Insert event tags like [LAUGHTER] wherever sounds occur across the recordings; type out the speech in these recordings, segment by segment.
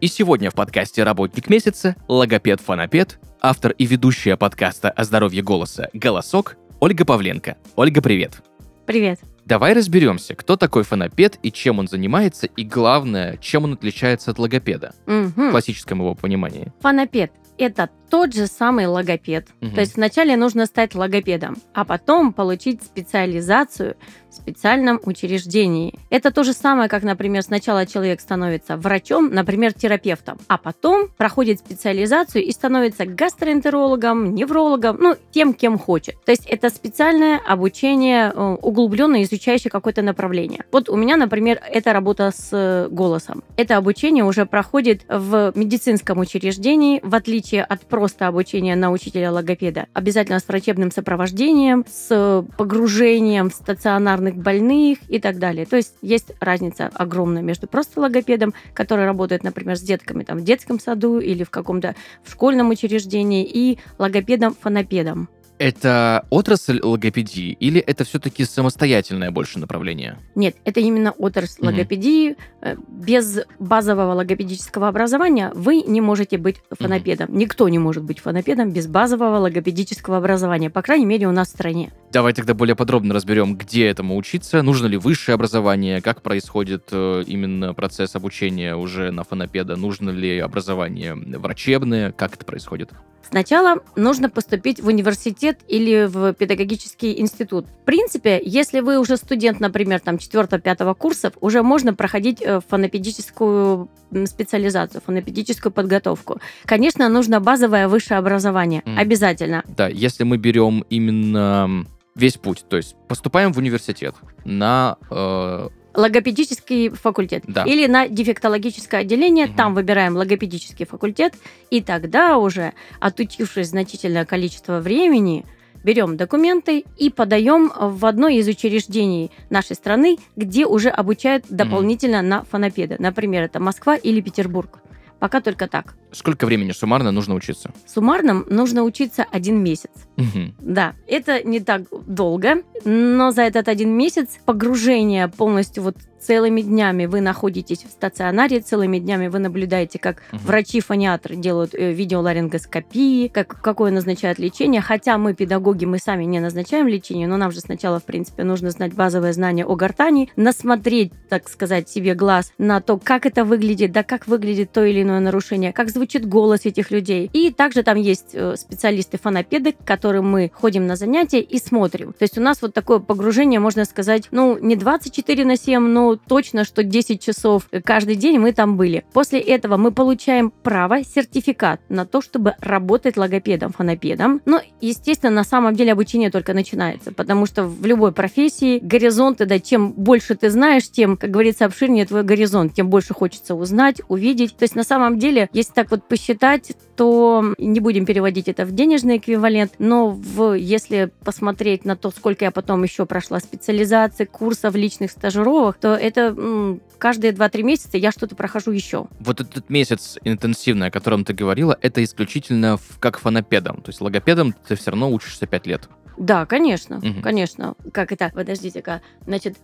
и сегодня в подкасте «Работник месяца» логопед-фонопед, автор и ведущая подкаста о здоровье голоса «Голосок» Ольга Павленко. Ольга, привет. Привет. Давай разберемся, кто такой фонопед и чем он занимается, и главное, чем он отличается от логопеда в Мгм. классическом его понимании. Фонопед – это тот же самый логопед. Мгм. То есть вначале нужно стать логопедом, а потом получить специализацию в специальном учреждении. Это то же самое, как, например, сначала человек становится врачом, например, терапевтом, а потом проходит специализацию и становится гастроэнтерологом, неврологом, ну, тем, кем хочет. То есть это специальное обучение, э, углубленно изучающее какое-то направление. Вот у меня, например, это работа с э, голосом. Это обучение уже проходит в медицинском учреждении, в отличие от просто обучения на учителя-логопеда. Обязательно с врачебным сопровождением, с погружением в стационарных больных и так далее. То есть есть разница огромная между просто логопедом, который работает, например, с детками там, в детском саду или в каком-то в школьном учреждении, и логопедом-фонопедом. Это отрасль логопедии или это все-таки самостоятельное больше направление? Нет, это именно отрасль Мгм. логопедии. Э, Без базового логопедического образования вы не можете быть фонопедом. Никто не может быть фонопедом без базового логопедического образования, по крайней мере, у нас в стране. Давай тогда более подробно разберем, где этому учиться, нужно ли высшее образование, как происходит э, именно процесс обучения уже на фонопеда, нужно ли образование врачебное, как это происходит. Сначала нужно поступить в университет или в педагогический институт. В принципе, если вы уже студент, например, там 4-5 курсов, уже можно проходить э, фонопедическую специализацию, фонопедическую подготовку. Конечно, нужно базовое высшее образование. Мгм. Обязательно. Да, если мы берем именно весь путь, то есть поступаем в университет на э, логопедический факультет Да. или на дефектологическое отделение, Мгм. там выбираем логопедический факультет, и тогда уже, отучившись значительное количество времени, берем документы и подаем в одно из учреждений нашей страны, где уже обучают дополнительно на фонопеда. Например, это Москва или Петербург. Пока только так. Сколько времени суммарно нужно учиться? Суммарно нужно учиться один месяц. Мгм. Да, это не так долго, но за этот один месяц погружение полностью вот целыми днями вы находитесь в стационаре, целыми днями вы наблюдаете, как Мгм. врачи-фониатры делают э, видеоларингоскопии, как, какое назначают лечение, хотя мы, педагоги, мы сами не назначаем лечение, но нам же сначала, в принципе, нужно знать базовое знание о гортани, насмотреть, так сказать, себе глаз на то, как это выглядит, да как выглядит то или иное нарушение, как звучит голос этих людей. И также там есть э, специалисты-фонопеды, к которым мы ходим на занятия и смотрим. То есть у нас вот такое погружение, можно сказать, ну, не 24 на 7, но точно, что 10 часов каждый день мы там были. После этого мы получаем право, сертификат на то, чтобы работать логопедом, фонопедом. Но, естественно, на самом деле обучение только начинается, потому что в любой профессии горизонты, да, чем больше ты знаешь, тем, как говорится, обширнее твой горизонт, тем больше хочется узнать, увидеть. То есть на самом деле, если так вот посчитать, то не будем переводить это в денежный эквивалент, но в, если посмотреть на то, сколько я потом еще прошла специализации, курсов, личных стажировок, то это м, каждые 2-3 месяца я что-то прохожу еще. Вот этот месяц интенсивный, о котором ты говорила, это исключительно в- как фонопедом. То есть логопедом ты все равно учишься 5 лет. Да, конечно, Мгм. конечно. Как это? Подождите-ка. Значит,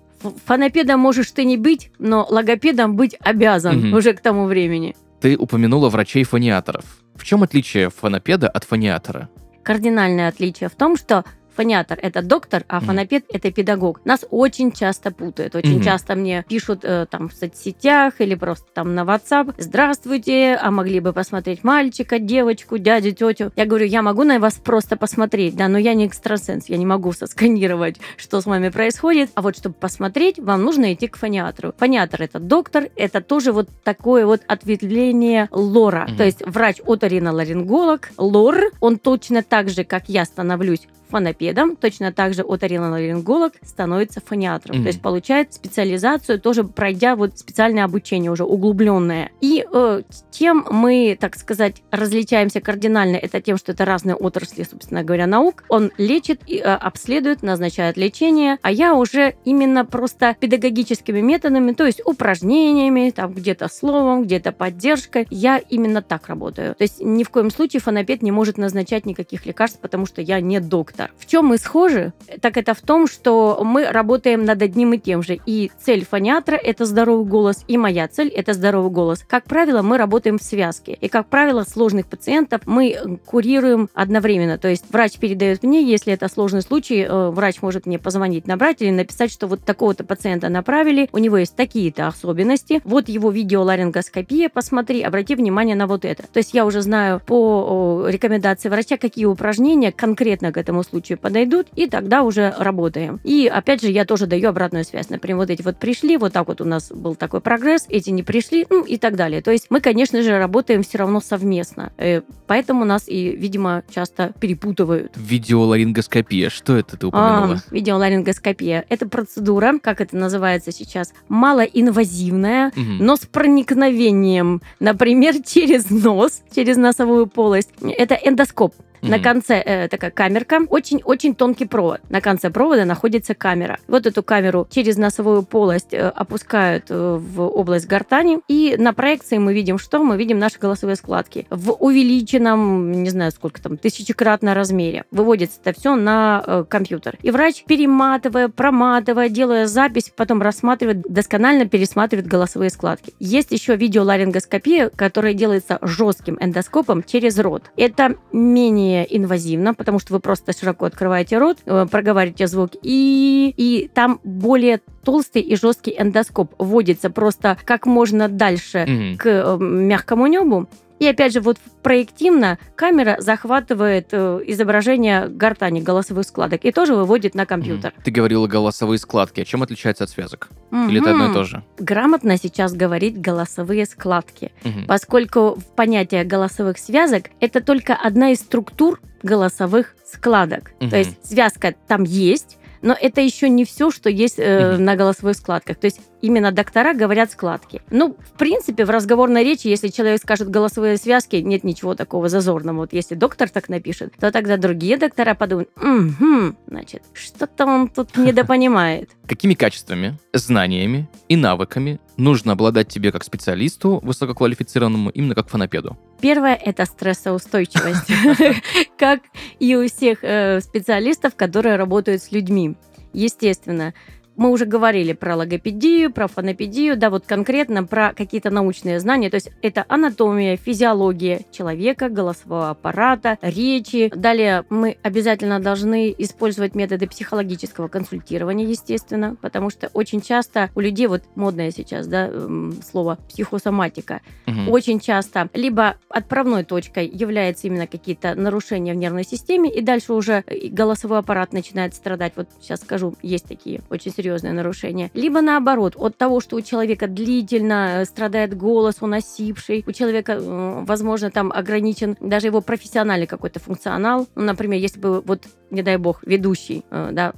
фонопедом можешь ты не быть, но логопедом быть обязан Мгм. уже к тому времени. Ты упомянула врачей-фониаторов. В чем отличие фонопеда от фониатора? Кардинальное отличие в том, что Фониатор – это доктор, а фонопед – это педагог. Нас очень часто путают. Очень Мгм. часто мне пишут э, там в соцсетях или просто там на WhatsApp. Здравствуйте, а могли бы посмотреть мальчика, девочку, дядю, тетю? Я говорю, я могу на вас просто посмотреть, да, но я не экстрасенс, я не могу сосканировать, что с вами происходит. А вот чтобы посмотреть, вам нужно идти к фониатору. Фониатор – это доктор, это тоже вот такое вот ответвление лора. Мгм. То есть врач-оториноларинголог, лор, он точно так же, как я становлюсь фонопедом, точно так же оториноларинголог становится фониатром. Мгм. То есть получает специализацию, тоже пройдя вот специальное обучение уже углубленное. И э, тем мы, так сказать, различаемся кардинально, это тем, что это разные отрасли, собственно говоря, наук. Он лечит, и, э, обследует, назначает лечение, а я уже именно просто педагогическими методами, то есть упражнениями, там где-то словом, где-то поддержкой, я именно так работаю. То есть ни в коем случае фонопед не может назначать никаких лекарств, потому что я не доктор. В чем мы схожи? Так это в том, что мы работаем над одним и тем же. И цель фониатра – это здоровый голос, и моя цель – это здоровый голос. Как правило, мы работаем в связке. И, как правило, сложных пациентов мы курируем одновременно. То есть врач передает мне, если это сложный случай, э, врач может мне позвонить, набрать или написать, что вот такого-то пациента направили, у него есть такие-то особенности, вот его видеоларингоскопия, посмотри, обрати внимание на вот это. То есть я уже знаю по рекомендации врача, какие упражнения конкретно к этому случаю подойдут, и тогда уже работаем. И опять же, я тоже даю обратную связь. Например, вот эти вот пришли, вот так вот у нас был такой прогресс, эти не пришли, ну и так далее. То есть мы, конечно же, работаем все равно совместно. Э, Поэтому нас и, видимо, часто перепутывают. Видеоларингоскопия. Что это ты упомянула? А, видеоларингоскопия. Это процедура, как это называется сейчас, малоинвазивная, Мгм. но с проникновением, например, [LAUGHS] через нос, через носовую полость. Это эндоскоп. На Мгм. конце э, такая камерка, очень-очень тонкий провод. На конце провода находится камера. Вот эту камеру через носовую полость э, опускают э, в область гортани, и на проекции мы видим что? Мы видим наши голосовые складки в увеличенном, не знаю сколько там, тысячекратно размере. Выводится это все на э, компьютер. И врач, перематывая, проматывая, делая запись, потом рассматривает, досконально пересматривает голосовые складки. Есть еще видеоларингоскопия, которая делается жестким эндоскопом через рот. Это менее инвазивно, потому что вы просто широко открываете рот, э, проговариваете звук, и, и там более толстый и жесткий эндоскоп вводится просто как можно дальше Мгм. к э, мягкому небу. И опять же, вот проективно камера захватывает э, изображение гортани, голосовых складок и тоже выводит на компьютер. Мгм. Ты говорила голосовые складки. А чем отличается от связок? Или это одно и то же? Грамотно сейчас говорить голосовые складки, Мгм. поскольку в понятие голосовых связок это только одна из структур голосовых складок. Мгм. То есть связка там есть, но это еще не все, что есть э, Мгм. на голосовых складках. То есть именно доктора говорят складки. Ну, в принципе, в разговорной речи, если человек скажет голосовые связки, нет ничего такого зазорного. Вот если доктор так напишет, то тогда другие доктора подумают, «Мгм, значит, что-то он тут недопонимает. Какими качествами, знаниями и навыками нужно обладать тебе как специалисту высококвалифицированному, именно как фонопеду? Первое – это стрессоустойчивость, [LAUGHS] [LAUGHS] как и у всех э, специалистов, которые работают с людьми. Естественно, мы уже говорили про логопедию, про фонопедию, да, вот конкретно про какие-то научные знания. То есть это анатомия, физиология человека, голосового аппарата, речи. Далее мы обязательно должны использовать методы психологического консультирования, естественно, потому что очень часто у людей, вот модное сейчас, да, м, слово психосоматика, Мгм. очень часто либо отправной точкой является именно какие-то нарушения в нервной системе, и дальше уже голосовой аппарат начинает страдать. Вот сейчас скажу, есть такие очень серьезные нарушения. Либо наоборот, от того, что у человека длительно э, страдает голос, он осипший, у человека, э, возможно, там ограничен даже его профессиональный какой-то функционал. Ну, например, если бы вот не дай бог, ведущий, э, да,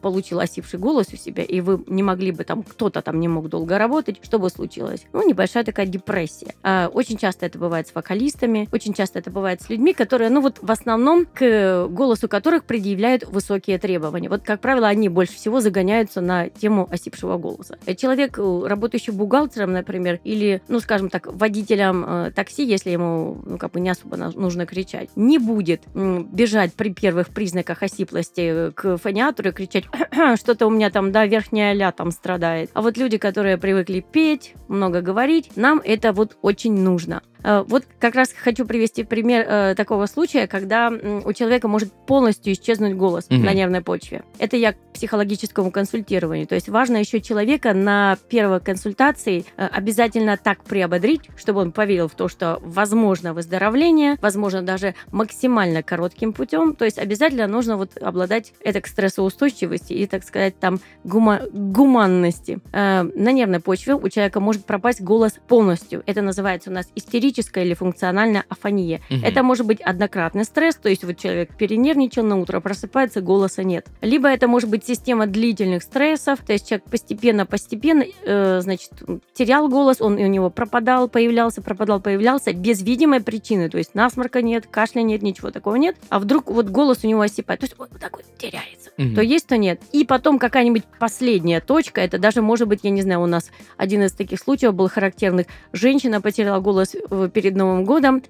получил осипший голос у себя, и вы не могли бы там, кто-то там не мог долго работать, что бы случилось? Ну, небольшая такая депрессия. А, Очень часто это бывает с вокалистами, очень часто это бывает с людьми, которые, ну вот в основном к голосу которых предъявляют высокие требования. Вот, как правило, они больше всего загоняются на тему осипшего голоса. Э, Человек, э, работающий бухгалтером, например, или, ну, скажем так, водителем такси, если ему, ну, как бы не особо нужно кричать, не будет бежать при первых признаках осиплости э, к фониатору и кричать, что-то у меня там, да, верхняя ля там страдает. А вот люди, которые привыкли петь, много говорить, нам это вот очень нужно. Э, Вот как раз хочу привести пример э, такого случая, когда у человека может полностью исчезнуть голос Мгм. на нервной почве. Это я к психологическому консультированию. То есть важно еще человека на первой консультации э, обязательно так приободрить, чтобы он поверил в то, что возможно выздоровление, возможно даже максимально коротким путем. То есть обязательно нужно вот обладать этой стрессоустойчивости и, так сказать, там гума- гуманности. Э, на нервной почве у человека может пропасть голос полностью. Это называется у нас истерический истерическая или функциональная афония. Мгм. Это может быть однократный стресс, то есть вот человек перенервничал на утро, просыпается, голоса нет. Либо это может быть система длительных стрессов, то есть человек постепенно-постепенно, э, значит, терял голос, он у него пропадал, появлялся, пропадал, появлялся, без видимой причины, то есть насморка нет, кашля нет, ничего такого нет, а вдруг вот голос у него осипает, то есть вот так вот теряется. Мгм. То есть, то нет. И потом какая-нибудь последняя точка, это даже может быть, я не знаю, у нас один из таких случаев был характерных. Женщина потеряла голос э, перед Новым годом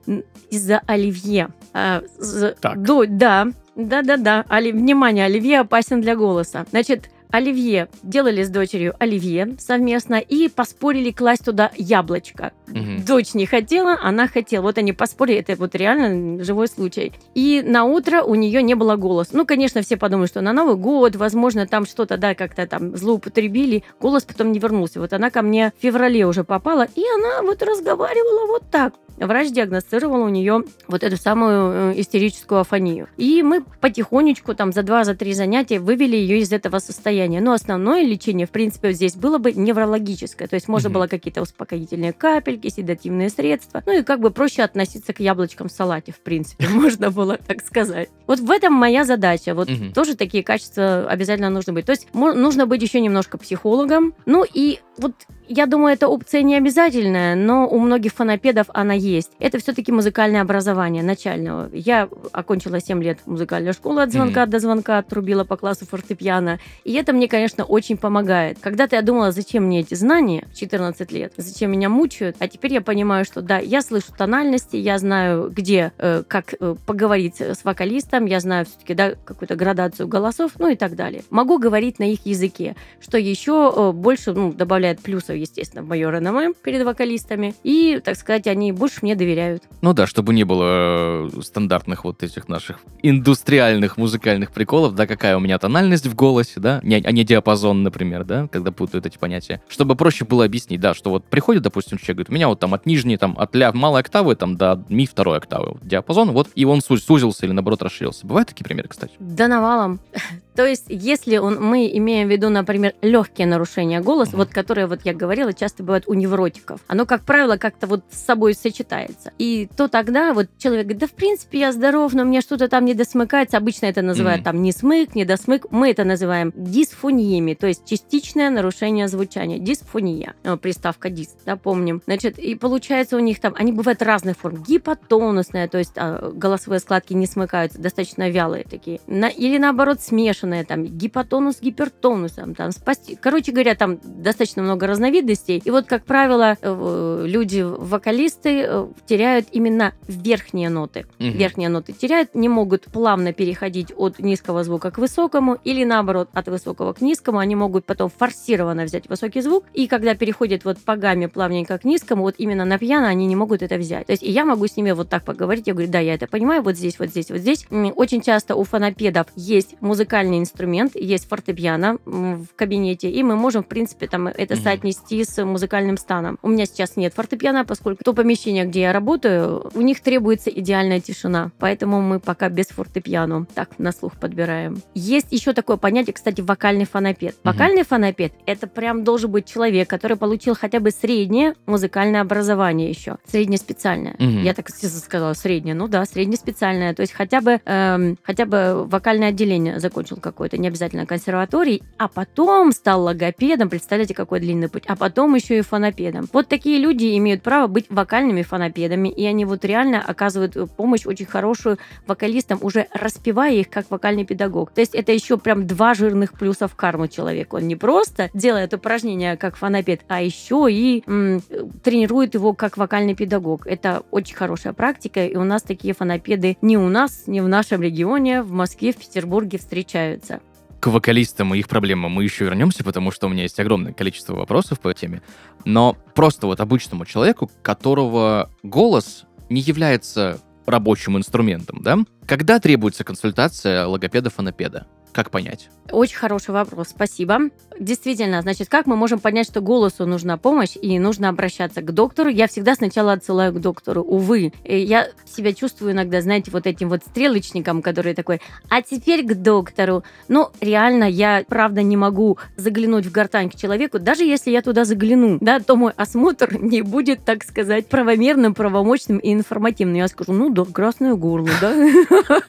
из-за оливье. А, з- Так. до- да, да-да-да. Оли- Внимание, оливье опасен для голоса. Значит, оливье делали с дочерью оливье совместно и поспорили класть туда яблочко. Мгм. Дочь не хотела, она хотела. Вот они поспорили, это вот реально живой случай. И на утро у нее не было голоса. Ну, конечно, все подумали, что на Новый год, возможно, там что-то, да, как-то там злоупотребили. Голос потом не вернулся. Вот она ко мне в феврале уже попала, и она вот разговаривала вот так. Врач диагностировал у нее вот эту самую э, истерическую афонию. И мы потихонечку, там, за два, за три занятия вывели ее из этого состояния. Но основное лечение, в принципе, здесь было бы неврологическое. То есть можно Мгм. было какие-то успокоительные капельки, седативные средства. Ну и как бы проще относиться к яблочкам в салате, в принципе, [LAUGHS] можно было так сказать. Вот в этом моя задача. Вот Мгм. тоже такие качества обязательно нужно быть. То есть нужно быть еще немножко психологом. Ну и вот я думаю, эта опция не обязательная, но у многих фонопедов она есть. Это все-таки музыкальное образование начального. Я окончила 7 лет музыкальную школу от звонка до звонка, отрубила по классу фортепиано. И это мне, конечно, очень помогает. Когда-то я думала, зачем мне эти знания в 14 лет, зачем меня мучают, а теперь я понимаю, что да, я слышу тональности, я знаю, где, э, как э, поговорить с вокалистом, я знаю все-таки, да, какую-то градацию голосов, ну и так далее. Могу говорить на их языке, что еще э, больше, ну, добавляет плюсов, естественно, в мое реноме перед вокалистами. И, так сказать, они больше мне доверяют. Ну да, чтобы не было э, стандартных вот этих наших индустриальных музыкальных приколов, да, какая у меня тональность в голосе, да, не, а не диапазон, например, да, когда путают эти понятия. Чтобы проще было объяснить, да, что вот приходит, допустим, человек, говорит, у меня вот там от нижней, там, от ля малой октавы, там, до ми второй октавы вот диапазон, вот, и он су- сузился или, наоборот, расширился. Бывают такие примеры, кстати? Да навалом. [LAUGHS] То есть, если он, мы имеем в виду, например, легкие нарушения голоса, вот которые, вот я говорила, часто бывают у невротиков, оно, как правило, как-то вот с собой сочетается. И то тогда вот человек говорит, да, в принципе, я здоров, но мне что-то там не досмыкается. Обычно это называют Мгм. там не смык, не досмык. Мы это называем дисфониями, то есть частичное нарушение звучания. Дисфония. Приставка дис, да, помним. Значит, и получается у них там, они бывают разных форм. Гипотонусная, то есть а, голосовые складки не смыкаются, достаточно вялые такие. На- или наоборот смешанные, там, гипотонус с гипертонусом, там, спасти. Короче говоря, там достаточно много разновидностей. И вот, как правило, э, люди, вокалисты э, теряют именно верхние ноты. Мгм. Верхние ноты теряют, не могут плавно переходить от низкого звука к высокому, или наоборот, от высокого к низкому, они могут потом форсированно взять высокий звук, и когда переходят вот по гамме плавненько к низкому, вот именно на пьяно они не могут это взять. То есть и я могу с ними вот так поговорить, я говорю, да, я это понимаю, вот здесь, вот здесь, вот здесь. Очень часто у фонопедов есть музыкальный инструмент, есть фортепиано в кабинете, и мы можем, в принципе, там это Мгм. соотнести с музыкальным станом. У меня сейчас нет фортепиано, поскольку то помещение, где я работаю, у них требуется идеальная тишина, поэтому мы пока без фортепиано так на слух подбираем. Есть еще такое понятие, кстати, вокальный фонопед. Вокальный фонопед — это прям должен быть человек, который получил хотя бы среднее музыкальное образование еще, среднеспециальное. Мгм. Я так сказала, среднее, ну да, среднеспециальное, то есть хотя бы, эм, хотя бы вокальное отделение закончил какое-то, не обязательно консерваторий, а потом стал логопедом, представляете, какой длинный путь, а потом еще и фонопедом. Вот такие люди имеют право быть вокальными фонопедами, и они вот реально оказывают э, помощь очень хорошую вокалистам, уже распевая их как вокальный педагог. То есть это еще прям два жирных плюса в карму человеку. Он не просто делает упражнения как фонопед, а еще и м, тренирует его как вокальный педагог. Это очень хорошая практика, и у нас такие фонопеды не у нас, не в нашем регионе, в Москве, в Петербурге встречаются. К вокалистам и их проблемам мы еще вернемся, потому что у меня есть огромное количество вопросов по теме. Но просто вот обычному человеку, которого голос не является рабочим инструментом, да? Когда требуется консультация логопеда-фонопеда? Как понять? Очень хороший вопрос, спасибо. Действительно, значит, как мы можем понять, что голосу нужна помощь и нужно обращаться к доктору? Я всегда сначала отсылаю к доктору. Увы, я себя чувствую иногда, знаете, вот этим вот стрелочником, который такой, а теперь к доктору. Ну, реально, я, правда, не могу заглянуть в гортань к человеку. Даже если я туда загляну, да, то мой осмотр [LAUGHS] не будет, так сказать, правомерным, правомочным и информативным. Я скажу, ну да, красное горло, да? [LAUGHS]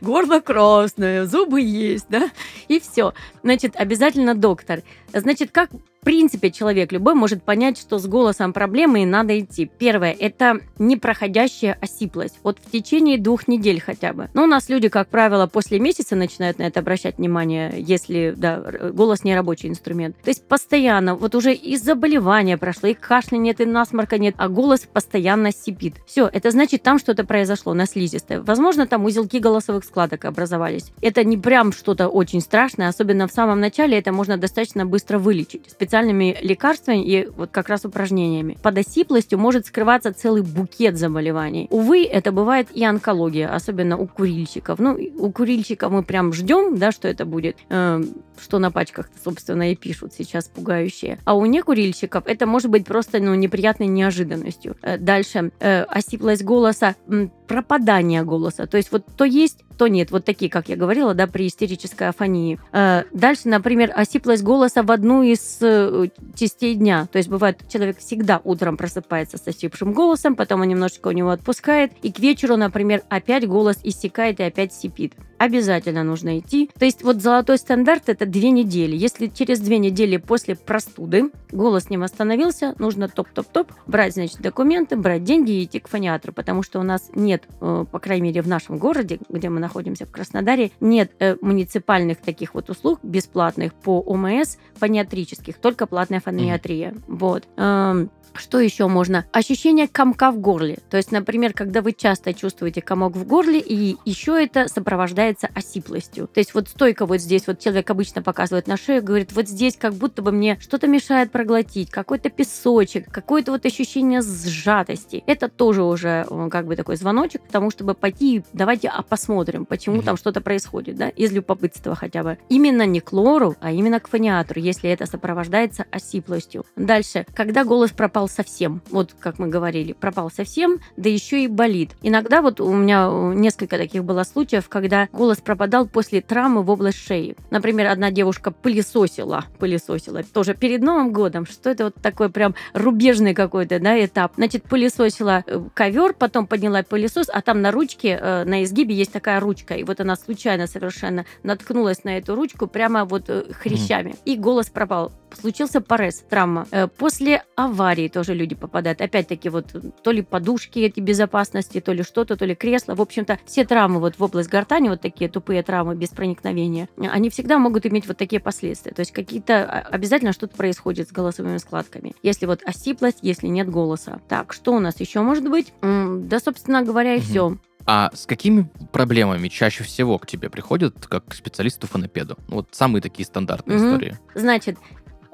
Горло красное, зубы есть, да? и все. Значит, обязательно доктор. Значит, как принципе, человек любой может понять, что с голосом проблемы и надо идти. Первое – это непроходящая осиплость. Вот в течение двух недель хотя бы. Но у нас люди, как правило, после месяца начинают на это обращать внимание, если да, голос не рабочий инструмент. То есть постоянно, вот уже и заболевания прошло, и кашля нет, и насморка нет, а голос постоянно сипит. Все, это значит, там что-то произошло на слизистой. Возможно, там узелки голосовых складок образовались. Это не прям что-то очень страшное, особенно в самом начале это можно достаточно быстро вылечить. Специально специальными лекарствами и вот как раз упражнениями. Под осиплостью может скрываться целый букет заболеваний. Увы, это бывает и онкология, особенно у курильщиков. Ну, у курильщиков мы прям ждем, да, что это будет, э, что на пачках, собственно, и пишут сейчас пугающие. А у некурильщиков это может быть просто ну, неприятной неожиданностью. Э, дальше, э, осиплость голоса, пропадание голоса. То есть вот то есть, то нет. Вот такие, как я говорила, да, при истерической афонии. Э, дальше, например, осиплость голоса в одну из э, частей дня. То есть бывает, человек всегда утром просыпается с осипшим голосом, потом он немножечко у него отпускает, и к вечеру, например, опять голос иссякает и опять сипит обязательно нужно идти. То есть вот золотой стандарт это две недели. Если через две недели после простуды голос не восстановился, нужно топ-топ-топ брать, значит, документы, брать деньги и идти к фониатру, потому что у нас нет, э, по крайней мере, в нашем городе, где мы находимся, в Краснодаре, нет э, муниципальных таких вот услуг бесплатных по ОМС фониатрических, только платная фониатрия. Mm-hmm. Вот. Эм, что еще можно? Ощущение комка в горле. То есть, например, когда вы часто чувствуете комок в горле, и еще это сопровождается осиплостью. То есть вот стойка вот здесь, вот человек обычно показывает на шею, говорит, вот здесь как будто бы мне что-то мешает проглотить, какой-то песочек, какое-то вот ощущение сжатости. Это тоже уже э, как бы такой звоночек к тому, чтобы пойти, давайте а посмотрим, почему mm-hmm. там что-то происходит, да, из любопытства хотя бы. Именно не к лору, а именно к фониатру, если это сопровождается осиплостью. Дальше, когда голос пропал пропал совсем. Вот как мы говорили, пропал совсем, да еще и болит. Иногда вот у меня э, несколько таких было случаев, когда голос пропадал после травмы в область шеи. Например, одна девушка пылесосила, пылесосила, тоже перед Новым годом. Что это вот такой прям рубежный какой-то, да, этап. Значит, пылесосила э, ковер, потом подняла пылесос, а там на ручке, э, на изгибе есть такая ручка. И вот она случайно совершенно наткнулась на эту ручку прямо вот хрящами. Mm. И голос пропал. Случился порез, травма. После аварии тоже люди попадают. Опять-таки, вот то ли подушки эти безопасности, то ли что-то, то ли кресло. В общем-то, все травмы вот в область гортани, вот такие тупые травмы без проникновения, они всегда могут иметь вот такие последствия. То есть какие-то а, обязательно что-то происходит с голосовыми складками. Если вот осиплость, если нет голоса. Так, что у нас еще может быть? Да, собственно говоря, и угу. все. А с какими проблемами чаще всего к тебе приходят как к специалисту-фонопеду? Вот самые такие стандартные угу. истории. Значит,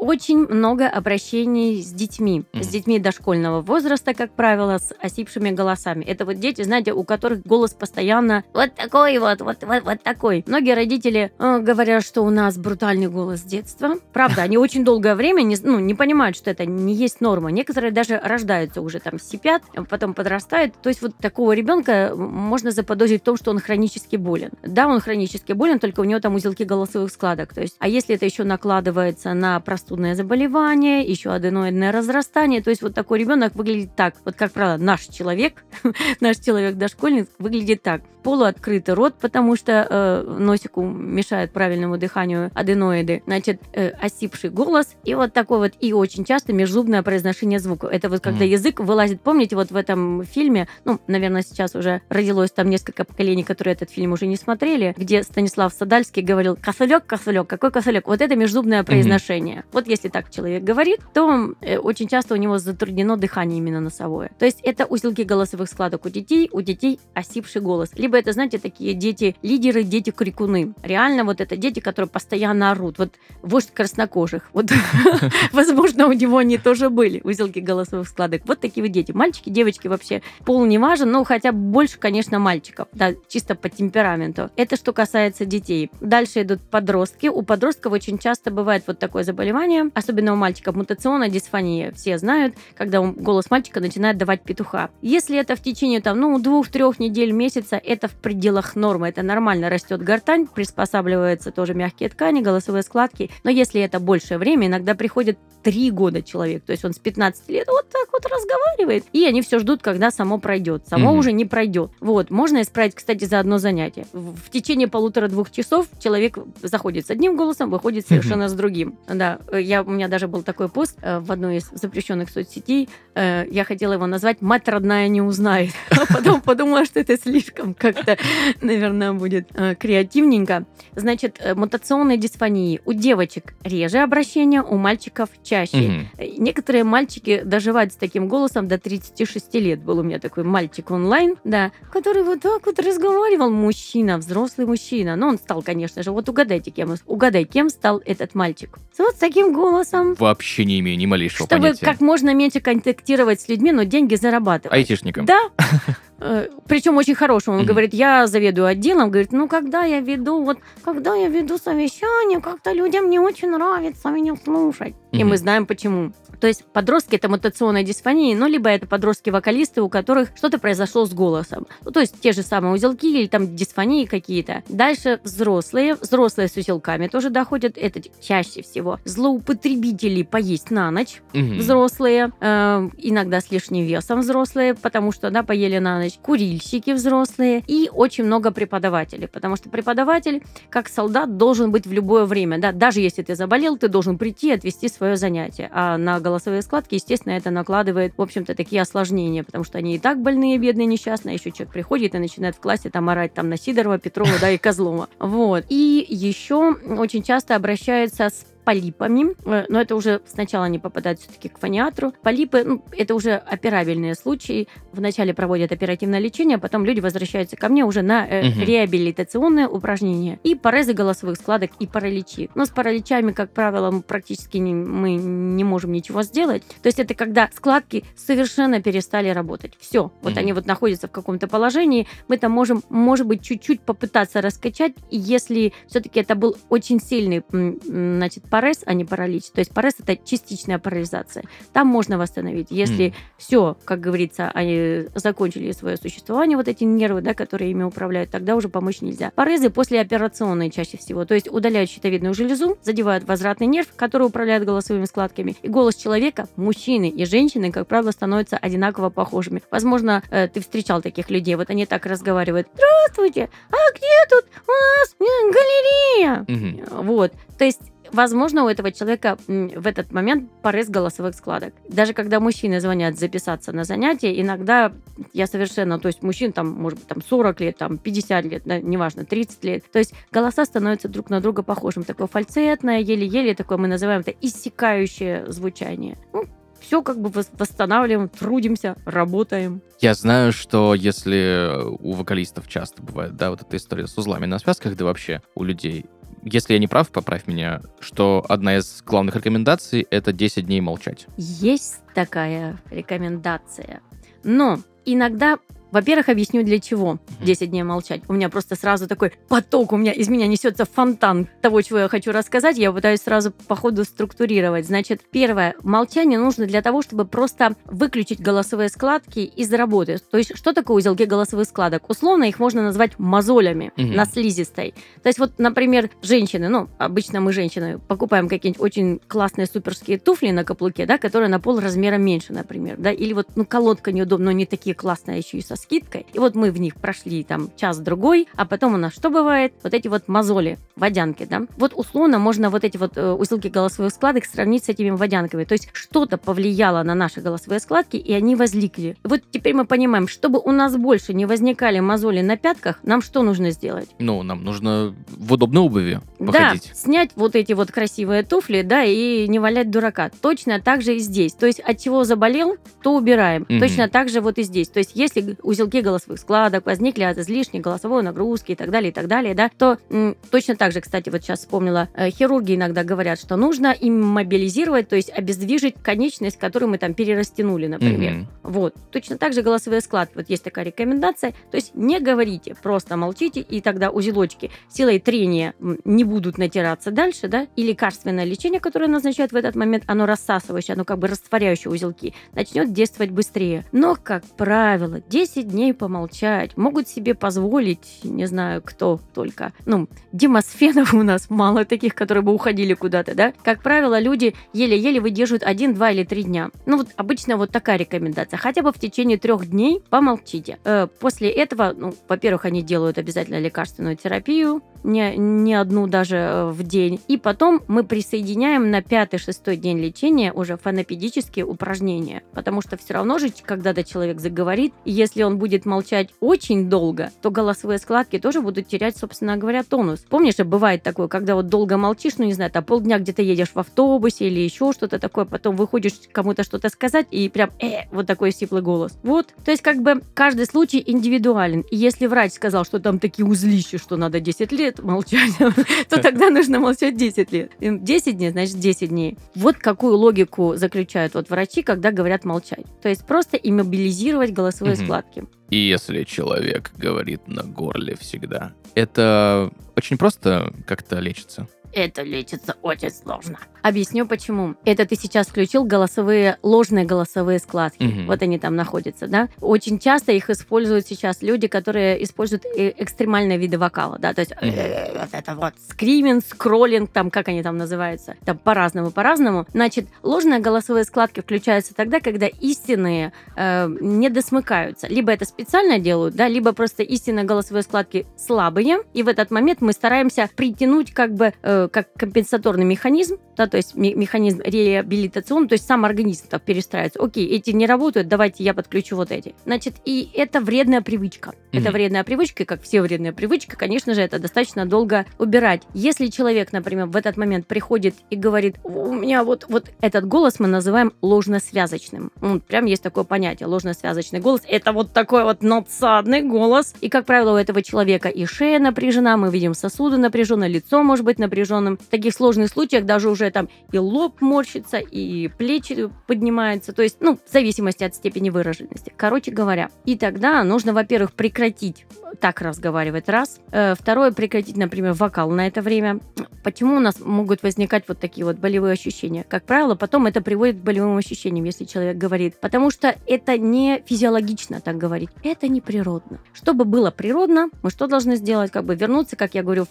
очень много обращений с детьми, mm-hmm. с детьми дошкольного возраста, как правило, с осипшими голосами. Это вот дети, знаете, у которых голос постоянно вот такой вот, вот, вот, вот такой. Многие родители э, говорят, что у нас брутальный голос с детства. Правда, они очень долгое время не, ну, не понимают, что это не есть норма. Некоторые даже рождаются уже там сипят, потом подрастают. То есть вот такого ребенка можно заподозрить в том, что он хронически болен. Да, он хронически болен, только у него там узелки голосовых складок. То есть, а если это еще накладывается на простую простудное заболевание, еще аденоидное разрастание. То есть вот такой ребенок выглядит так. Вот, как правило, наш человек, [LAUGHS] наш человек-дошкольник выглядит так. Полуоткрытый рот, потому что э, носику мешает правильному дыханию аденоиды. Значит, э, осипший голос и вот такой вот, и очень часто межзубное произношение звука. Это вот когда mm. язык вылазит. Помните, вот в этом фильме, ну, наверное, сейчас уже родилось там несколько поколений, которые этот фильм уже не смотрели, где Станислав Садальский говорил «косолек, косолек, какой косолек?» Вот это межзубное произношение. Mm-hmm. Вот Вот если так человек говорит, то э, очень часто у него затруднено дыхание именно носовое. То есть это узелки голосовых складок у детей, у детей осипший голос. Либо это, знаете, такие дети-лидеры, дети-крикуны. Реально вот это дети, которые постоянно орут. Вот вождь краснокожих. Вот, [LAUGHS] возможно, у него они тоже были, узелки голосовых складок. Вот такие вот дети. Мальчики, девочки вообще пол не важен, но хотя больше, конечно, мальчиков. Да, чисто по темпераменту. Это что касается детей. Дальше идут подростки. У подростков очень часто бывает вот такое заболевание, особенно у мальчиков, мутационная дисфония. Все знают, когда голос мальчика начинает давать петуха. Если это в течение там, ну, двух-трех недель, месяца, это в пределах нормы. Это нормально растет гортань, приспосабливаются тоже мягкие ткани, голосовые складки. Но если это большее время, иногда приходит три года человек, то есть он с 15 лет вот так вот разговаривает, и они все ждут, когда само пройдет. Само mm-hmm. уже не пройдет. Вот, можно исправить, кстати, за одно занятие. В течение полутора-двух часов человек заходит с одним голосом, выходит совершенно mm-hmm. с другим. Да, я, у меня даже был такой пост э, в одной из запрещенных соцсетей, э, я хотела его назвать «Мать родная не узнает», [LAUGHS] а потом подумала, что это слишком как-то, наверное, будет э, креативненько. Значит, мутационные дисфонии. У девочек реже обращения, у мальчиков чаще. Угу. Некоторые мальчики доживают с таким голосом до 36 лет. Был у меня такой мальчик онлайн, да, который вот так вот разговаривал. Мужчина, взрослый мужчина. Но он стал, конечно же, вот угадайте, кем, угадай, кем стал этот мальчик. Вот с таким голосом. Вообще не имею ни малейшего Чтобы понятия. как можно меньше контактировать с людьми, но деньги зарабатывать. Айтишником. Да. [LAUGHS] Э, Причем очень хорошим. Он говорит, я заведую отделом. Говорит, ну когда я веду, вот когда я веду совещание, как-то людям не очень нравится меня слушать. И мы знаем почему. То есть подростки это мутационная дисфония, ну, либо это подростки-вокалисты, у которых что-то произошло с голосом. Ну, то есть те же самые узелки или там дисфонии какие-то. Дальше взрослые. Взрослые с узелками тоже доходят. Это чаще всего злоупотребители поесть на ночь. Угу. Взрослые. Э, иногда с лишним весом взрослые, потому что, да, поели на ночь. Курильщики взрослые. И очень много преподавателей. Потому что преподаватель, как солдат, должен быть в любое время. Да, даже если ты заболел, ты должен прийти и отвести свое занятие. А на голосовые складки, естественно, это накладывает, в общем-то, такие осложнения, потому что они и так больные, бедные, несчастные, еще человек приходит и начинает в классе там орать там на Сидорова, Петрова, да, и Козлова. Вот. И еще очень часто обращаются с полипами, э, но это уже сначала они попадают все-таки к фониатру. Полипы, ну, это уже операбельные случаи. Вначале проводят оперативное лечение, а потом люди возвращаются ко мне уже на э, угу. реабилитационные упражнения. И порезы голосовых складок, и параличи. Но с параличами, как правило, мы практически не, мы не можем ничего сделать. То есть это когда складки совершенно перестали работать. Все. Вот угу. они вот находятся в каком-то положении. Мы там можем, может быть, чуть-чуть попытаться раскачать. Если все-таки это был очень сильный, значит, парез, а не паралич. То есть парез это частичная парализация. Там можно восстановить. Если mm. все, как говорится, они закончили свое существование, вот эти нервы, да, которые ими управляют, тогда уже помочь нельзя. Парезы послеоперационные чаще всего. То есть удаляют щитовидную железу, задевают возвратный нерв, который управляет голосовыми складками. И голос человека, мужчины и женщины, как правило, становятся одинаково похожими. Возможно, э, ты встречал таких людей. Вот они так разговаривают. Здравствуйте! А где тут у нас галерея? Mm-hmm. Вот. То есть возможно, у этого человека в этот момент порез голосовых складок. Даже когда мужчины звонят записаться на занятия, иногда я совершенно, то есть мужчин там, может быть, там 40 лет, там 50 лет, да, неважно, 30 лет. То есть голоса становятся друг на друга похожим. Такое фальцетное, еле-еле, такое мы называем это иссякающее звучание. Ну, все как бы восстанавливаем, трудимся, работаем. Я знаю, что если у вокалистов часто бывает, да, вот эта история с узлами на связках, да вообще у людей, если я не прав, поправь меня, что одна из главных рекомендаций — это 10 дней молчать. Есть такая рекомендация. Но иногда во-первых, объясню для чего 10 дней молчать. У меня просто сразу такой поток, у меня из меня несется фонтан того, чего я хочу рассказать. Я пытаюсь сразу по ходу структурировать. Значит, первое, молчание нужно для того, чтобы просто выключить голосовые складки из работы. То есть, что такое узелки голосовых складок? Условно их можно назвать мозолями угу. на слизистой. То есть, вот, например, женщины, ну, обычно мы женщины покупаем какие-нибудь очень классные суперские туфли на каблуке, да, которые на пол размера меньше, например, да, или вот, ну, колодка неудобная, но не такие классные, а еще и со скидкой. И вот мы в них прошли там час-другой, а потом у нас что бывает? Вот эти вот мозоли, водянки, да? Вот условно можно вот эти вот э, голосовых складок сравнить с этими водянками. То есть что-то повлияло на наши голосовые складки, и они возникли. И вот теперь мы понимаем, чтобы у нас больше не возникали мозоли на пятках, нам что нужно сделать? Ну, нам нужно в удобной обуви походить. Да, снять вот эти вот красивые туфли, да, и не валять дурака. Точно так же и здесь. То есть от чего заболел, то убираем. Мгм. Точно так же вот и здесь. То есть если г- узелки голосовых складок возникли от излишней голосовой нагрузки и так далее, и так далее, да, то м, точно так же, кстати, вот сейчас вспомнила, э, хирурги иногда говорят, что нужно иммобилизировать, то есть обездвижить конечность, которую мы там перерастянули, например. Мгм. Вот. Точно так же голосовые складки. Вот есть такая рекомендация. То есть не говорите, просто молчите, и тогда узелочки силой трения не будут натираться дальше, да, и лекарственное лечение, которое назначают в этот момент, оно рассасывающее, оно как бы растворяющее узелки, начнет действовать быстрее. Но, как правило, 10 дней помолчать могут себе позволить, не знаю, кто только, ну, демосфенов у нас мало таких, которые бы уходили куда-то, да. Как правило, люди еле-еле выдерживают один, два или три дня. Ну вот обычно вот такая рекомендация. Хотя бы в течение трех дней помолчите. Э, После этого, ну, во-первых, они делают обязательно лекарственную терапию, не, не одну даже э, в день. И потом мы присоединяем на пятый-шестой день лечения уже фонопедические упражнения. Потому что все равно же, когда-то человек заговорит, если он будет молчать очень долго, то голосовые складки тоже будут терять, собственно говоря, тонус. Помнишь, бывает такое, когда вот долго молчишь, ну не знаю, там полдня где-то едешь в автобусе или еще что-то такое, потом выходишь кому-то что-то сказать, и прям э, вот такой сиплый голос. Вот. То есть как бы каждый случай индивидуален. И если врач сказал, что там такие узлища, что надо 10 лет молчать, [LAUGHS] то тогда нужно молчать 10 лет. Им 10 дней, значит 10 дней. Вот какую логику заключают вот врачи, когда говорят молчать. То есть просто иммобилизировать голосовые Мгм. складки. И если человек говорит на горле всегда, это очень просто как-то лечится. Это лечится очень сложно. Объясню почему. Это ты сейчас включил голосовые, ложные голосовые складки. Мгм. Вот они там находятся, да? Очень часто их используют сейчас люди, которые используют э, экстремальные виды вокала, да? То есть э, вот это вот скриминг, скроллинг, там, как они там называются, там по-разному, по-разному. Значит, ложные голосовые складки включаются тогда, когда истинные э, не досмыкаются. Либо это специально делают, да, либо просто истинные голосовые складки слабые, и в этот момент мы стараемся притянуть как бы э, как компенсаторный механизм, да, то есть ме- механизм реабилитационный, то есть сам организм так перестраивается. Окей, эти не работают, давайте я подключу вот эти. Значит, и это вредная привычка. Это Мгм. вредная привычка, и как все вредные привычки, конечно же, это достаточно долго убирать. Если человек, например, в этот момент приходит и говорит, у меня вот, вот этот голос мы называем ложносвязочным. Ну, прям есть такое понятие, ложносвязочный голос. Это вот такой вот надсадный голос. И, как правило, у этого человека и шея напряжена, мы видим сосуды напряжены, лицо может быть напряженным. В таких сложных случаях даже уже там и лоб морщится, и плечи поднимаются. То есть, ну, в зависимости от степени выраженности. Короче говоря. И тогда нужно, во-первых, прекратить так разговаривать, раз. Э, Второе, прекратить, например, вокал на это время. Почему у нас могут возникать вот такие вот болевые ощущения? Как правило, потом это приводит к болевым ощущениям, если человек говорит. Потому что это не физиологично так говорить. Это не природно. Чтобы было природно, мы что должны сделать? Как бы вернуться, как я говорю,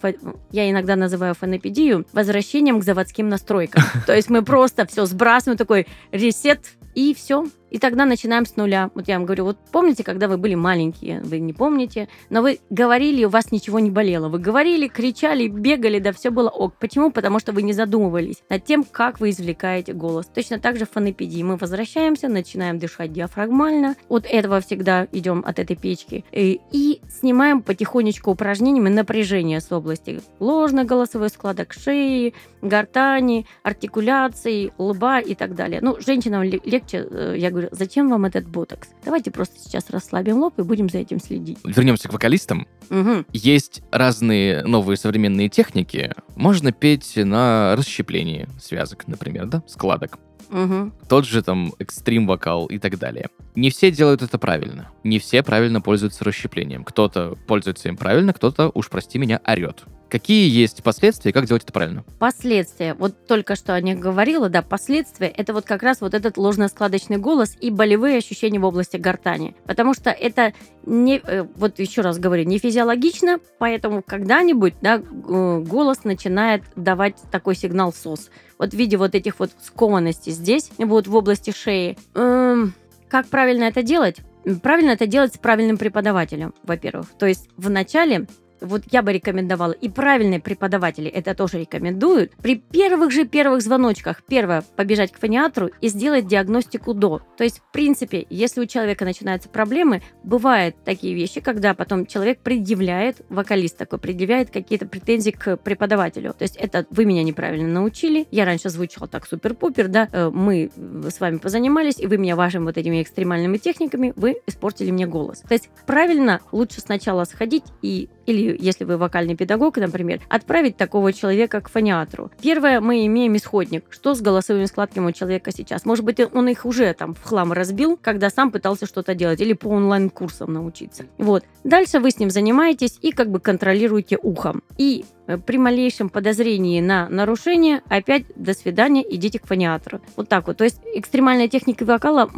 я иногда называю фонопедию, возвращением к заводским настройкам. То есть мы просто все сбрасываем, такой ресет, и все. И тогда начинаем с нуля. Вот я вам говорю, вот помните, когда вы были маленькие, вы не помните, но вы говорили, у вас ничего не болело. Вы говорили, кричали, бегали, да все было ок. Почему? Потому что вы не задумывались над тем, как вы извлекаете голос. Точно так же в фонопедии. Мы возвращаемся, начинаем дышать диафрагмально. От этого всегда идем от этой печки. И, и снимаем потихонечку упражнениями напряжение с области ложных голосовых складок шеи, гортани, артикуляции, лба и так далее. Ну, женщинам ле- легче, э, я говорю, зачем вам этот ботокс? Давайте просто сейчас расслабим лоб и будем за этим следить. Вернемся к вокалистам. Мгм. Есть разные новые современные техники. Можно петь на расщеплении связок, например, да, складок. Мгм. Тот же там экстрим вокал и так далее. Не все делают это правильно. Не все правильно пользуются расщеплением. Кто-то пользуется им правильно, кто-то, уж прости меня, орет. Какие есть последствия как делать это правильно? Последствия. Вот только что о них говорила, да, последствия – это вот как раз вот этот ложноскладочный голос и болевые ощущения в области гортани. Потому что это не, э, вот еще раз говорю, не физиологично, поэтому когда-нибудь, да, г- голос начинает давать такой сигнал СОС. Вот в виде вот этих вот скованностей здесь, вот в области шеи. Эм, как правильно это делать? правильно это делать с правильным преподавателем, во-первых. То есть вначале вот я бы рекомендовала, и правильные преподаватели это тоже рекомендуют, при первых же первых звоночках, первое, побежать к фониатру и сделать диагностику до. То есть, в принципе, если у человека начинаются проблемы, бывают такие вещи, когда потом человек предъявляет, вокалист такой, предъявляет какие-то претензии к преподавателю. То есть, это вы меня неправильно научили, я раньше звучал так супер-пупер, да, э, мы с вами позанимались, и вы меня вашими вот этими экстремальными техниками, вы испортили мне голос. То есть, правильно лучше сначала сходить и или если вы вокальный педагог, например, отправить такого человека к фониатру. Первое, мы имеем исходник. Что с голосовыми складками у человека сейчас? Может быть, он их уже там в хлам разбил, когда сам пытался что-то делать, или по онлайн-курсам научиться. Вот. Дальше вы с ним занимаетесь и как бы контролируете ухом. И э, при малейшем подозрении на нарушение опять до свидания, идите к фониатру. Вот так вот. То есть экстремальная техника вокала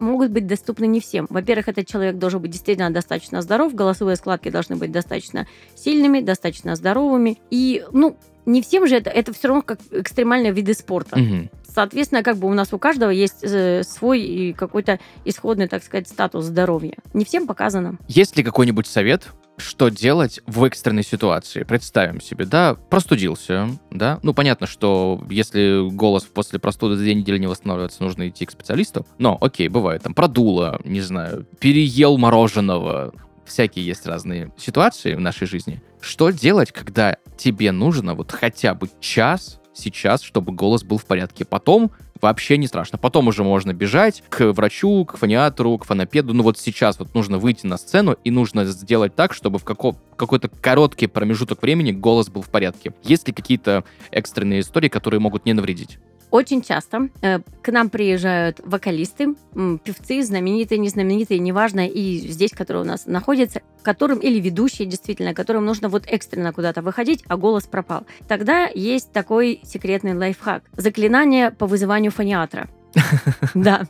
могут быть доступны не всем. Во-первых, этот человек должен быть действительно достаточно здоров, голосовые складки должны быть достаточно сильными, достаточно здоровыми. И, ну, не всем же это, это все равно как экстремальные виды спорта. Мгм. Соответственно, как бы у нас у каждого есть э, свой какой-то исходный, так сказать, статус здоровья. Не всем показано. Есть ли какой-нибудь совет, что делать в экстренной ситуации? Представим себе, да, простудился, да. Ну, понятно, что если голос после простуды за две недели не восстанавливается, нужно идти к специалисту. Но, окей, бывает, там, продуло, не знаю, переел мороженого. Всякие есть разные ситуации в нашей жизни. Что делать, когда тебе нужно вот хотя бы час сейчас, чтобы голос был в порядке? Потом вообще не страшно. Потом уже можно бежать к врачу, к фониатору, к фонопеду. Ну вот сейчас вот нужно выйти на сцену и нужно сделать так, чтобы в како- какой-то короткий промежуток времени голос был в порядке. Есть ли какие-то экстренные истории, которые могут не навредить? Очень часто э, к нам приезжают вокалисты, м, певцы, знаменитые, незнаменитые, неважно, и здесь, которые у нас находятся, которым или ведущие, действительно, которым нужно вот экстренно куда-то выходить, а голос пропал. Тогда есть такой секретный лайфхак. Заклинание по вызыванию фониатра. [LAUGHS] Да.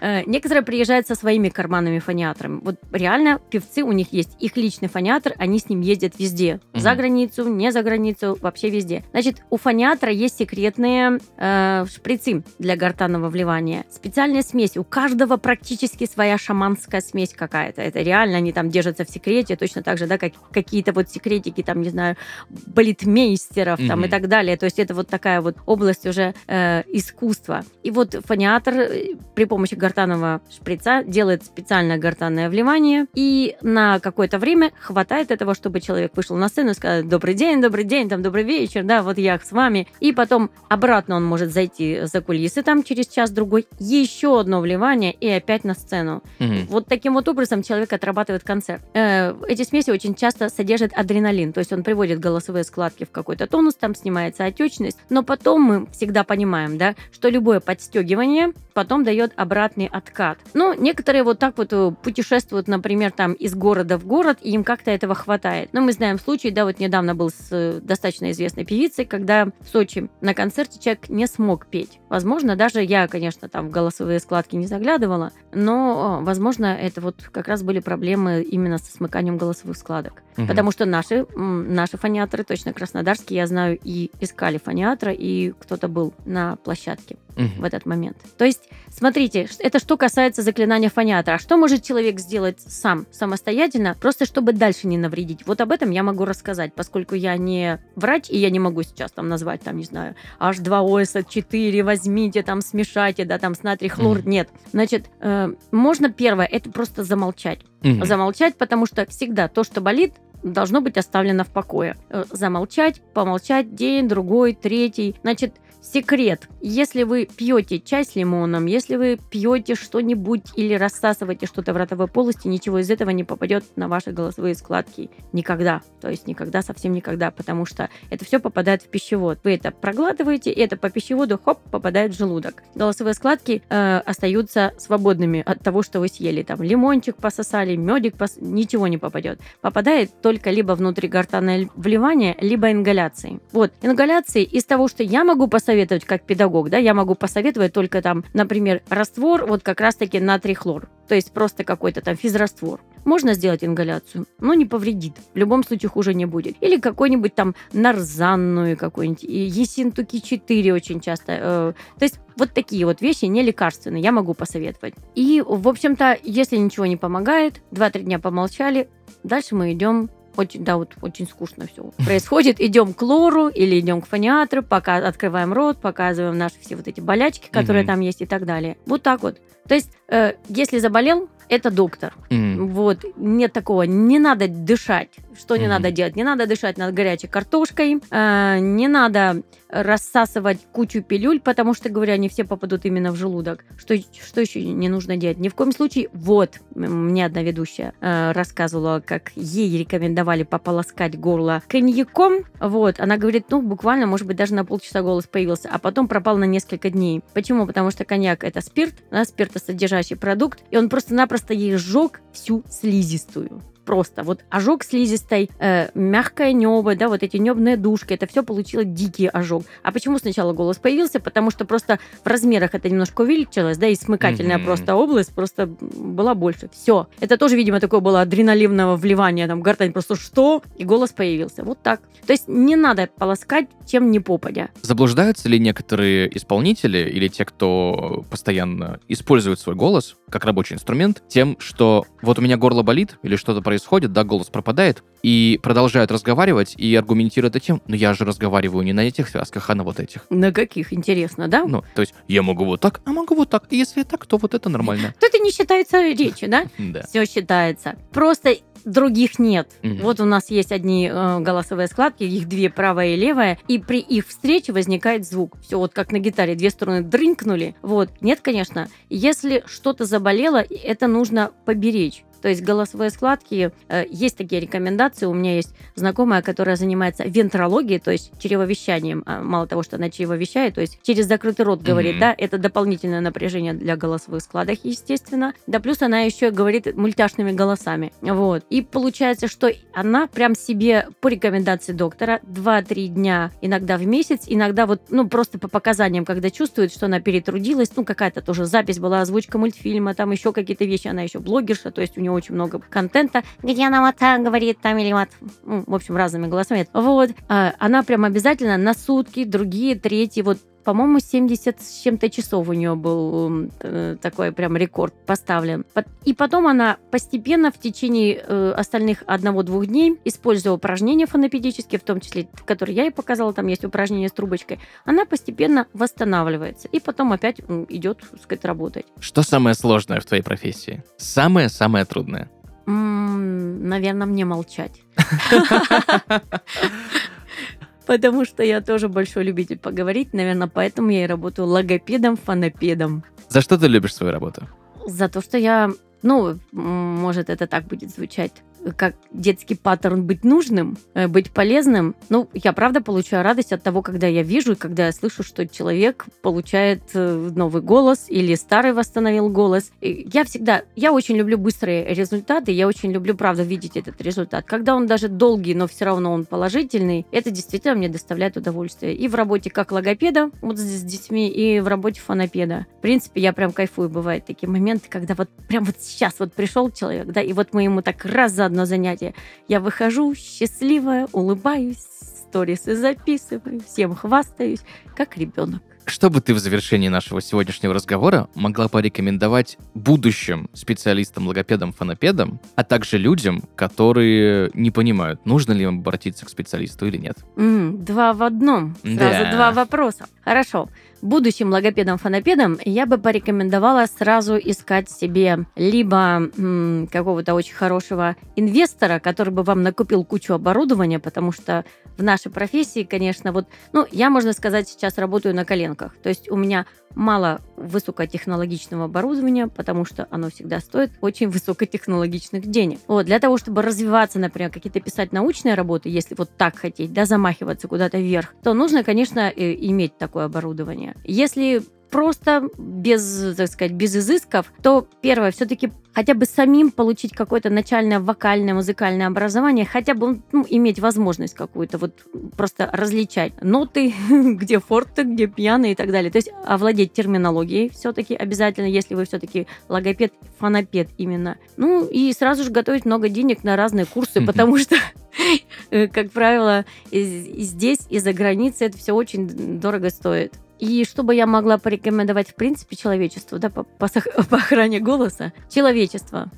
Э, Некоторые приезжают со своими карманными фониаторами. Вот реально певцы, у них есть их личный фониатор, они с ним ездят везде. За границу, не за границу, вообще везде. Значит, у фониатора есть секретные э, шприцы для гортанного вливания. Специальная смесь. У каждого практически своя шаманская смесь какая-то. Это реально они там держатся в секрете, точно так же, да, как какие-то вот секретики, там, не знаю, балетмейстеров там и так далее. То есть это вот такая вот область уже э, искусства. И вот фониатор э, при помощи гортанного шприца делает специальное гортанное вливание, и на какое-то время хватает этого, чтобы человек вышел на сцену и сказал «Добрый день, добрый день, там, добрый вечер, да, вот я с вами». И потом обратно он может зайти за кулисы там через час-другой, еще одно вливание и опять на сцену. Мгм. Вот таким вот образом человек отрабатывает концерт. Э, Эти смеси очень часто содержат адреналин, то есть он приводит голосовые складки в какой-то тонус, там снимается отечность, но потом мы всегда понимаем, да, что любое подстегивание потом дает обратный откат. Ну, некоторые вот так вот э, путешествуют, например, там из города в город, и им как-то этого хватает. Но мы знаем случай, да, вот недавно был с э, достаточно известной певицей, когда в Сочи на концерте человек не смог петь. Возможно, даже я, конечно, там в голосовые складки не заглядывала, но, э, возможно, это вот как раз были проблемы именно со смыканием голосовых складок. Мгм. Потому что наши, наши фониаторы, точно краснодарские, я знаю, и искали фониатора, и кто-то был на площадке В этот момент. То есть, смотрите, это что касается заклинания фониатора. А что может человек сделать сам, самостоятельно, просто чтобы дальше не навредить? Вот об этом я могу рассказать, поскольку я не врач, и я не могу сейчас там назвать, там, не знаю, H2OS4, возьмите, там, смешайте, да, там, с натрий хлор. Мгм. Нет. Значит, э, можно первое, это просто замолчать Мгм. замолчать, потому что всегда то, что болит, должно быть оставлено в покое. Э, Замолчать, помолчать день, другой, третий. Значит, секрет. Если вы пьете чай с лимоном, если вы пьете что-нибудь или рассасываете что-то в ротовой полости, ничего из этого не попадет на ваши голосовые складки никогда. То есть никогда, совсем никогда, потому что это все попадает в пищевод. Вы это проглатываете, и это по пищеводу, хоп, попадает в желудок. Голосовые складки э, остаются свободными от того, что вы съели. Там лимончик пососали, медик, пос... ничего не попадет. Попадает только либо внутригортанное вливание, либо ингаляции. Вот, ингаляции из того, что я могу посоветовать как педагог, да, я могу посоветовать только там, например, раствор, вот как раз-таки натрий хлор. То есть просто какой-то там физраствор. можно сделать ингаляцию, но не повредит. В любом случае хуже не будет. Или какой-нибудь там нарзанную какой-нибудь, есинтуки 4 очень часто. Э, то есть вот такие вот вещи не лекарственные, я могу посоветовать. И, в общем-то, если ничего не помогает, 2-3 дня помолчали, дальше мы идем очень, да, вот очень скучно все происходит. Идем к лору или идем к фониатру, пока открываем рот, показываем наши все вот эти болячки, которые там есть и так далее. Вот так вот. То есть, э, если заболел, это доктор. Мгм. Вот, нет такого, не надо дышать. Что не Мгм. надо делать? Не надо дышать над горячей картошкой, э, не надо рассасывать кучу пилюль, потому что, говорю, они все попадут именно в желудок. Что, что еще не нужно делать? Ни в коем случае, вот, мне одна ведущая э, рассказывала, как ей рекомендовали пополоскать горло коньяком. Вот, она говорит, ну, буквально, может быть, даже на полчаса голос появился, а потом пропал на несколько дней. Почему? Потому что коньяк это спирт, да, спиртосодержащий продукт, и он просто-напросто ей сжег всю слизистую. Просто вот ожог слизистой, э, мягкое небо, да, вот эти небные душки, это все получило дикий ожог. А почему сначала голос появился? Потому что просто в размерах это немножко увеличилось, да, и смыкательная Мгм. просто область просто была больше. Все. Это тоже, видимо, такое было адреналинного вливания, там, гортань просто что? И голос появился. Вот так. То есть не надо полоскать, чем не попадя. Заблуждаются ли некоторые исполнители или те, кто постоянно использует свой голос как рабочий инструмент, тем, что вот у меня горло болит или что-то происходит, да, голос пропадает, и продолжают разговаривать и аргументируют этим, но я же разговариваю не на этих связках, а на вот этих. На каких, интересно, да? Ну, то есть я могу вот так, а могу вот так. И если так, то вот это нормально. [LAUGHS] То это не считается речью, да? [LAUGHS] Да. Все считается. Просто других нет. Мгм. Вот у нас есть одни э, голосовые складки, их две, правая и левая, и при их встрече возникает звук. Все вот как на гитаре, две стороны дрынкнули. Вот. Нет, конечно. Если что-то заболело, это нужно поберечь. То есть голосовые складки, э, есть такие рекомендации. У меня есть знакомая, которая занимается вентрологией, то есть чревовещанием. А Мало того, что она чревовещает, то есть через закрытый рот говорит, Мгм. да, это дополнительное напряжение для голосовых складок, естественно. Да, плюс она еще говорит мультяшными голосами. Вот. И получается, что она прям себе по рекомендации доктора 2-3 дня, иногда в месяц, иногда вот, ну, просто по показаниям, когда чувствует, что она перетрудилась, ну, какая-то тоже запись была, озвучка мультфильма, там еще какие-то вещи, она еще блогерша, то есть у нее очень много контента, где она вот так говорит, там или вот, ну, в общем, разными голосами. Вот. А, Она прям обязательно на сутки, другие, третьи, вот по-моему, 70 с чем-то часов у нее был м, э, такой прям рекорд поставлен. И потом она постепенно в течение э, остальных одного-двух дней, используя упражнения фонопедические, в том числе, которые я ей показала, там есть упражнения с трубочкой, она постепенно восстанавливается. И потом опять м, идет, так сказать, работать. Что самое сложное в твоей профессии? Самое-самое трудное. наверное, мне молчать. [LAUGHS] Потому что я тоже большой любитель поговорить. Наверное, поэтому я и работаю логопедом, фонопедом. За что ты любишь свою работу? За то, что я, ну, может, это так будет звучать, как детский паттерн быть нужным, э, быть полезным. Ну, я правда получаю радость от того, когда я вижу, и когда я слышу, что человек получает э, новый голос или старый восстановил голос. И я всегда, я очень люблю быстрые результаты, я очень люблю, правда, видеть этот результат. Когда он даже долгий, но все равно он положительный, это действительно мне доставляет удовольствие. И в работе как логопеда, вот с с детьми, и в работе фонопеда. В принципе, я прям кайфую. Бывают такие моменты, когда вот прям вот сейчас вот пришел человек, да, и вот мы ему так раз за одно занятие. Я выхожу счастливая, улыбаюсь, сторисы записываю, всем хвастаюсь, как ребенок. Что бы ты в завершении нашего сегодняшнего разговора могла порекомендовать будущим специалистам, логопедам, фонопедам, а также людям, которые не понимают, нужно ли им обратиться к специалисту или нет? М, два в одном. Сразу Да. два вопроса. Хорошо. Будущим логопедам-фонопедам я бы порекомендовала сразу искать себе либо м, какого-то очень хорошего инвестора, который бы вам накупил кучу оборудования, потому что в нашей профессии, конечно, вот, ну, я, можно сказать, сейчас работаю на коленках. То есть у меня мало высокотехнологичного оборудования, потому что оно всегда стоит очень высокотехнологичных денег. Вот, для того, чтобы развиваться, например, какие-то писать научные работы, если вот так хотеть, да, замахиваться куда-то вверх, то нужно, конечно, иметь такое оборудование. Если просто, без, так сказать, без изысков, то первое, все-таки хотя бы самим получить какое-то начальное вокальное, музыкальное образование, хотя бы ну, иметь возможность какую-то вот просто различать ноты, [LAUGHS] где форте, где пьяные и так далее. То есть овладеть терминологией все-таки обязательно, если вы все-таки логопед, фонопед именно. Ну и сразу же готовить много денег на разные курсы, потому что [LAUGHS] как правило, и здесь, и за границей это все очень дорого стоит. И что бы я могла порекомендовать, в принципе, человечеству, да, по, по, [LAUGHS] по охране голоса? Человечество.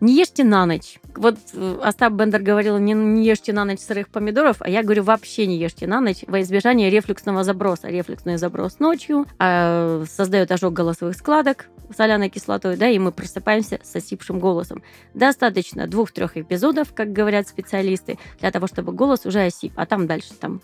Не ешьте на ночь. Вот э, Остап Бендер говорил, не, не ешьте на ночь сырых помидоров, а я говорю, вообще не ешьте на ночь во избежание рефлюксного заброса. Рефлюксный заброс ночью э, создает ожог голосовых складок соляной кислотой, да, и мы просыпаемся с осипшим голосом. Достаточно двух-трех эпизодов, как говорят специалисты, для того, чтобы голос уже осип, а там дальше там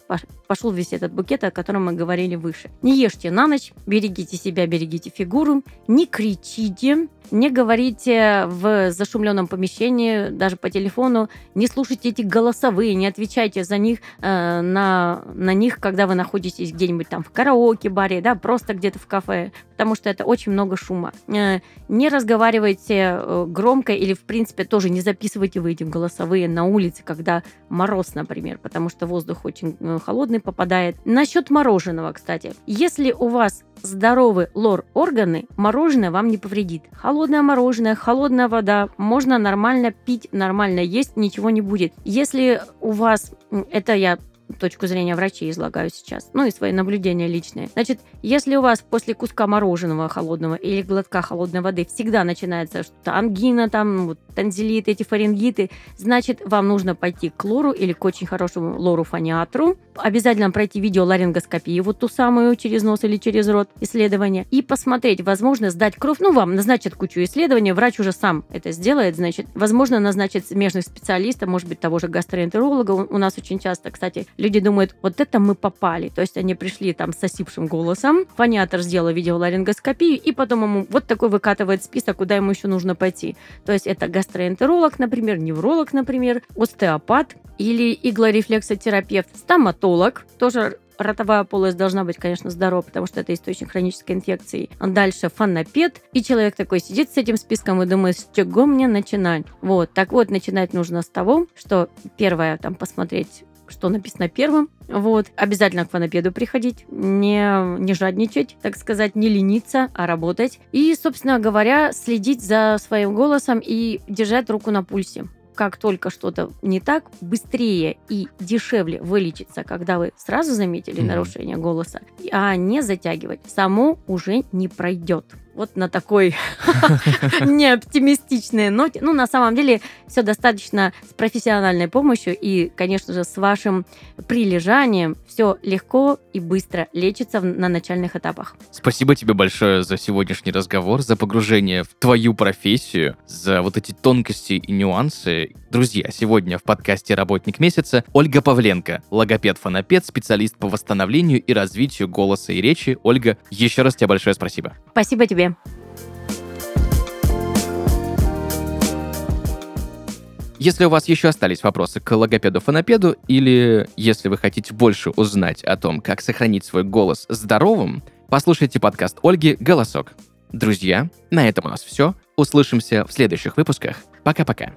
пошел весь этот букет, о котором мы говорили выше. Не ешьте на ночь, берегите себя, берегите фигуру, не кричите, не говорите в зашумленном помещении, даже по телефону, не слушайте эти голосовые, не отвечайте за них э, на, на них, когда вы находитесь где-нибудь там в караоке-баре, да, просто где-то в кафе, потому что это очень много шума. Э, не разговаривайте э, громко или, в принципе, тоже не записывайте вы эти голосовые на улице, когда мороз, например, потому что воздух очень э, холодный попадает. Насчет мороженого, кстати. Если у вас здоровы лор-органы, мороженое вам не повредит. Холодное мороженое, холодная вода, можно нормально пить, нормально есть, ничего не будет. Если у вас, это я точку зрения врачей излагаю сейчас, ну и свои наблюдения личные. Значит, если у вас после куска мороженого холодного или глотка холодной воды всегда начинается что-то ангина, там, вот, танзелиты, эти фарингиты, значит, вам нужно пойти к лору или к очень хорошему лору-фониатру, обязательно пройти видеоларингоскопию, вот ту самую через нос или через рот исследование, и посмотреть, возможно, сдать кровь. Ну, вам назначат кучу исследований, врач уже сам это сделает, значит, возможно, назначит смежных специалистов, может быть, того же гастроэнтеролога. У нас очень часто, кстати, люди думают, вот это мы попали. То есть они пришли там с осипшим голосом, фониатор сделал видеоларингоскопию, и потом ему вот такой выкатывает список, куда ему еще нужно пойти. То есть это гастроэнтеролог, например, невролог, например, остеопат или иглорефлексотерапевт, стоматолог, тоже ротовая полость должна быть, конечно, здорова, потому что это источник хронической инфекции. Дальше фонопед, и человек такой сидит с этим списком и думает, с чего мне начинать? Вот, так вот, начинать нужно с того, что первое, там, посмотреть что написано первым. Вот. Обязательно к фонопеду приходить, не, не жадничать, так сказать, не лениться, а работать. И, собственно говоря, следить за своим голосом и держать руку на пульсе как только что-то не так, быстрее и дешевле вылечиться, когда вы сразу заметили mm-hmm. нарушение голоса, а не затягивать. Само уже не пройдет вот на такой [LAUGHS] неоптимистичной ноте. Ну, на самом деле, все достаточно с профессиональной помощью и, конечно же, с вашим прилежанием все легко и быстро лечится на начальных этапах. Спасибо тебе большое за сегодняшний разговор, за погружение в твою профессию, за вот эти тонкости и нюансы. Друзья, сегодня в подкасте «Работник месяца» Ольга Павленко, логопед-фонопед, специалист по восстановлению и развитию голоса и речи. Ольга, еще раз тебе большое спасибо. Спасибо тебе себе. Если у вас еще остались вопросы к логопеду-фонопеду, или если вы хотите больше узнать о том, как сохранить свой голос здоровым, послушайте подкаст Ольги «Голосок». Друзья, на этом у нас все. Услышимся в следующих выпусках. Пока-пока.